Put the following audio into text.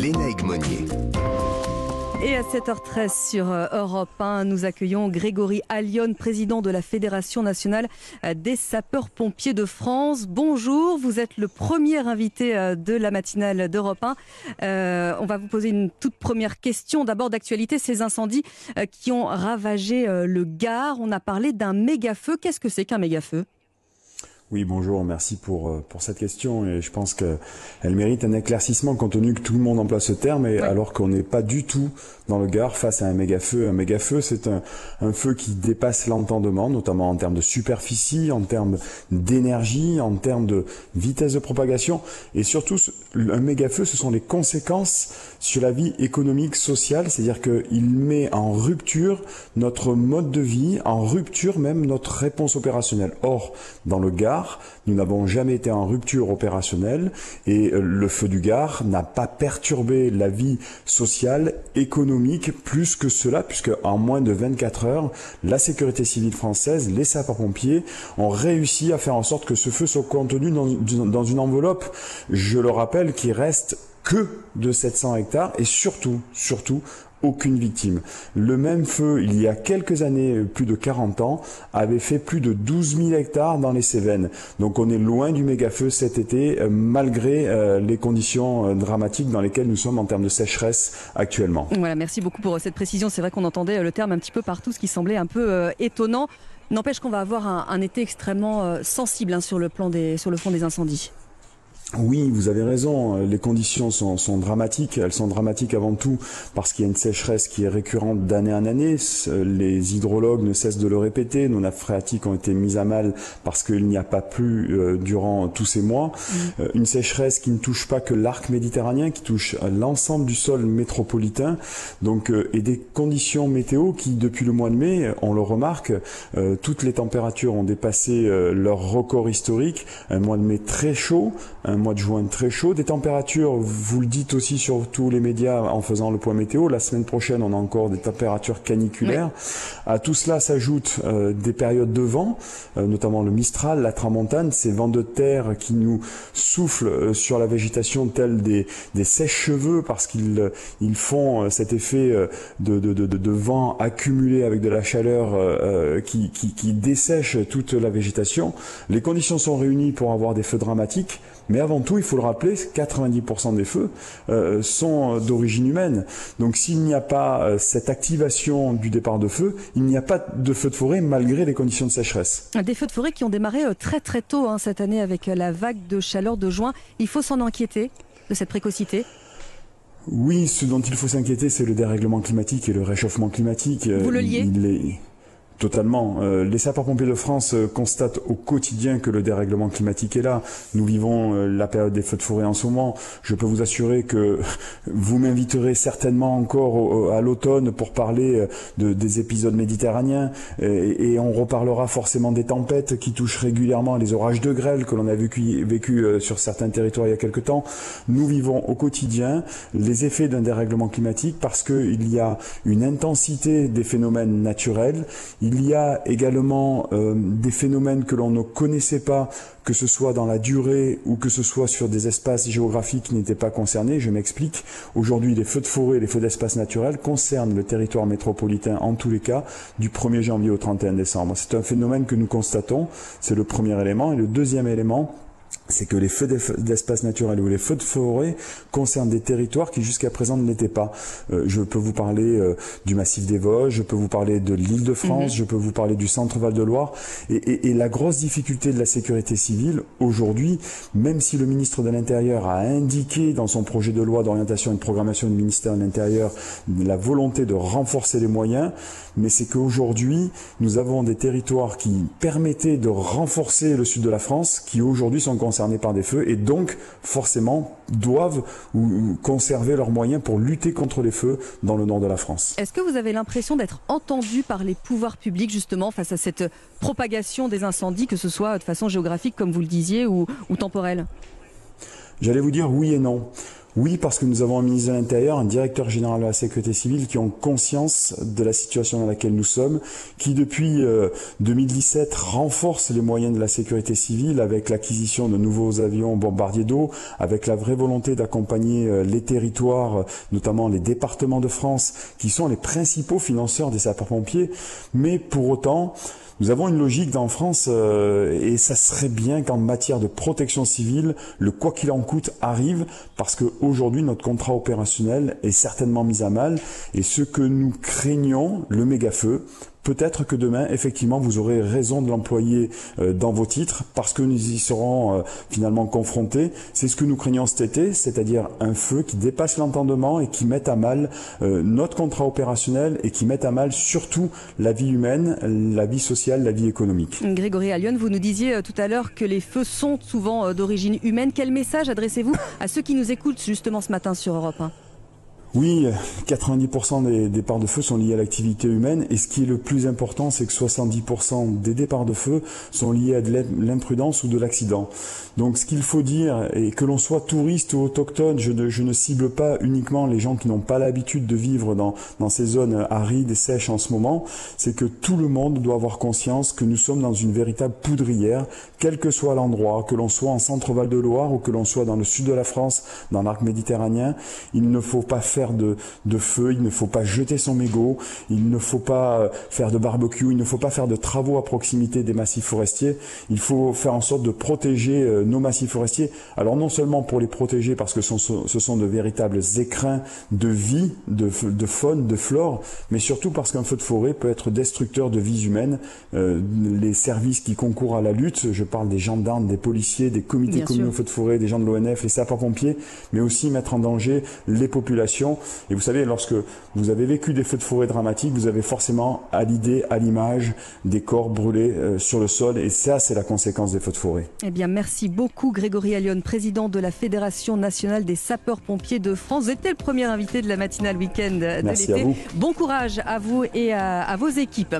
Léna Monnier. Et à 7h13 sur euh, Europe 1, nous accueillons Grégory Allion, président de la Fédération nationale euh, des sapeurs-pompiers de France. Bonjour, vous êtes le premier invité euh, de la matinale d'Europe 1. on va vous poser une toute première question. D'abord d'actualité, ces incendies qui ont ravagé le Gard. On a parlé d'un méga-feu. Qu'est-ce que c'est qu'un méga-feu? Oui, bonjour, merci pour, euh, pour cette question et je pense qu'elle mérite un éclaircissement compte tenu que tout le monde emploie ce terme et alors qu'on n'est pas du tout dans le Gard face à un méga feu. Un méga feu, c'est un, un, feu qui dépasse l'entendement, notamment en termes de superficie, en termes d'énergie, en termes de vitesse de propagation et surtout un méga feu, ce sont les conséquences sur la vie économique, sociale, c'est-à-dire qu'il met en rupture notre mode de vie, en rupture même notre réponse opérationnelle. Or, dans le Gard, nous n'avons jamais été en rupture opérationnelle et euh, le feu du Gard n'a pas perturbé la vie sociale, économique plus que cela puisque en moins de 24 heures, la sécurité civile française, les sapeurs-pompiers ont réussi à faire en sorte que ce feu soit contenu dans, dans une enveloppe, je le rappelle, qui reste que de 700 hectares et surtout, surtout, aucune victime. Le même feu, il y a quelques années, plus de 40 ans, avait fait plus de 12 000 hectares dans les Cévennes. Donc on est loin du méga feu cet été, euh, malgré euh, les conditions euh, dramatiques dans lesquelles nous sommes en termes de sécheresse actuellement. Voilà, merci beaucoup pour cette précision. C'est vrai qu'on entendait le terme un petit peu partout, ce qui semblait un peu étonnant. N'empêche qu'on va avoir un, été extrêmement sensible hein, sur, le plan des, sur le fond des incendies. Oui, vous avez raison. Les conditions sont, sont, dramatiques. Elles sont dramatiques avant tout parce qu'il y a une sécheresse qui est récurrente d'année en année. Les hydrologues ne cessent de le répéter. Nos nappes phréatiques ont été mises à mal parce qu'il n'y a pas plu euh, durant tous ces mois. Mm. Euh, une sécheresse qui ne touche pas que l'arc méditerranéen, qui touche l'ensemble du sol métropolitain. Donc, euh, et des conditions météo qui, depuis le mois de mai, on le remarque, toutes les températures ont dépassé leur record historique. Un mois de mai très chaud, un mois de juin très chaud, des températures, vous le dites aussi sur tous les médias en faisant le point météo, la semaine prochaine on a encore des températures caniculaires. À tout cela s'ajoutent euh, des périodes de vent, euh, notamment le Mistral, la Tramontane, ces vents de terre qui nous soufflent euh, sur la végétation tels des, des sèches-cheveux parce qu'ils ils font cet effet de, de, de, de, vent accumulé avec de la chaleur qui, qui, qui dessèche toute la végétation. Les conditions sont réunies pour avoir des feux dramatiques, mais avant tout, il faut le rappeler, 90% des feux euh, sont d'origine humaine. Donc s'il n'y a pas euh, cette activation du départ de feu, il n'y a pas de feu de forêt malgré les conditions de sécheresse. Des feux de forêt qui ont démarré euh, très très tôt hein, cette année avec la vague de chaleur de juin. Il faut s'en inquiéter de cette précocité? Oui, ce dont il faut s'inquiéter, c'est le dérèglement climatique et le réchauffement climatique. Vous le liez? Totalement. Euh, les sapeurs-pompiers de France euh, constatent au quotidien que le dérèglement climatique est là. Nous vivons euh, la période des feux de forêt en ce moment. Je peux vous assurer que vous m'inviterez certainement encore à l'automne pour parler de, des épisodes méditerranéens et, on reparlera forcément des tempêtes qui touchent régulièrement les orages de grêle que l'on a vécu, sur certains territoires il y a quelque temps. Nous vivons au quotidien les effets d'un dérèglement climatique parce qu'il y a une intensité des phénomènes naturels. Y a également euh, des phénomènes que l'on ne connaissait pas, que ce soit dans la durée ou que ce soit sur des espaces géographiques qui n'étaient pas concernés. Je m'explique. Aujourd'hui, les feux de forêt, les feux d'espace naturel concernent le territoire métropolitain en tous les cas du 1er janvier au 31 décembre. C'est un phénomène que nous constatons. C'est le premier élément. Et le deuxième élément, c'est que les feux d'espace naturel ou les feux de forêt concernent des territoires qui jusqu'à présent ne l'étaient pas. Euh, je peux vous parler euh, du massif des Vosges, je peux vous parler de l'île de France, mhm. je peux vous parler du centre Val de Loire. Et, et, et, la grosse difficulté de la sécurité civile aujourd'hui, même si le ministre de l'Intérieur a indiqué dans son projet de loi d'orientation et de programmation du ministère de l'Intérieur la volonté de renforcer les moyens, mais c'est qu'aujourd'hui nous avons des territoires qui permettaient de renforcer le sud de la France, qui aujourd'hui sont concernés par des feux et donc forcément doivent conserver leurs moyens pour lutter contre les feux dans le nord de la France. Est-ce que vous avez l'impression d'être entendu par les pouvoirs publics justement face à cette propagation des incendies, que ce soit de façon géographique comme vous le disiez ou, ou temporelle? J'allais vous dire oui et non. Oui, parce que nous avons un ministre de l'Intérieur, un directeur général de la sécurité civile qui ont conscience de la situation dans laquelle nous sommes, qui depuis 2017 euh, renforce les moyens de la sécurité civile avec l'acquisition de nouveaux avions bombardiers d'eau, avec la vraie volonté d'accompagner euh, les territoires, notamment les départements de France, qui sont les principaux financeurs des sapeurs-pompiers. Mais pour autant, nous avons une logique dans France euh, et ça serait bien qu'en matière de protection civile, le quoi qu'il en coûte arrive parce qu'aujourd'hui notre contrat opérationnel est certainement mis à mal et ce que nous craignons, le méga-feu, Peut-être que demain, effectivement, vous aurez raison de l'employer euh, dans vos titres parce que nous y serons euh, finalement confrontés. C'est ce que nous craignons cet été, c'est-à-dire un feu qui dépasse l'entendement et qui met à mal euh, notre contrat opérationnel et qui met à mal surtout la vie humaine, la vie sociale, la vie économique. Grégory Allion, vous nous disiez tout à l'heure que les feux sont souvent d'origine humaine. Quel message adressez-vous à ceux qui nous écoutent justement ce matin sur Europe 1 oui, 90% des départs de feu sont liés à l'activité humaine et ce qui est le plus important, c'est que 70% des départs de feu sont liés à de l'imprudence ou de l'accident. Donc ce qu'il faut dire, et que l'on soit touriste ou autochtone, je ne, cible pas uniquement les gens qui n'ont pas l'habitude de vivre dans, ces zones arides et sèches en ce moment, c'est que tout le monde doit avoir conscience que nous sommes dans une véritable poudrière, quel que soit l'endroit, que l'on soit en centre-val de Loire ou que l'on soit dans le sud de la France, dans l'arc méditerranéen, il ne faut pas de, feu, il ne faut pas jeter son mégot, il ne faut pas euh, faire de barbecue, il ne faut pas faire de travaux à proximité des massifs forestiers. Il faut faire en sorte de protéger euh, nos massifs forestiers. Alors non seulement pour les protéger parce que ce sont, de véritables écrins de vie, de, faune, de flore, mais surtout parce qu'un feu de forêt peut être destructeur de vies humaines. Euh, les services qui concourent à la lutte, je parle des gendarmes, des policiers, des comités communaux feu de forêt, des gens de l'ONF, les sapeurs-pompiers, mais aussi mettre en danger les populations et vous savez, lorsque vous avez vécu des feux de forêt dramatiques, vous avez forcément à l'idée, à l'image, des corps brûlés euh, sur le sol. Et ça, c'est la conséquence des feux de forêt. Eh bien, merci beaucoup, Grégory Allion, président de la Fédération nationale des sapeurs-pompiers de France. Vous étiez le premier invité de la matinale week-end de l'été. Bon courage à vous et à vos équipes.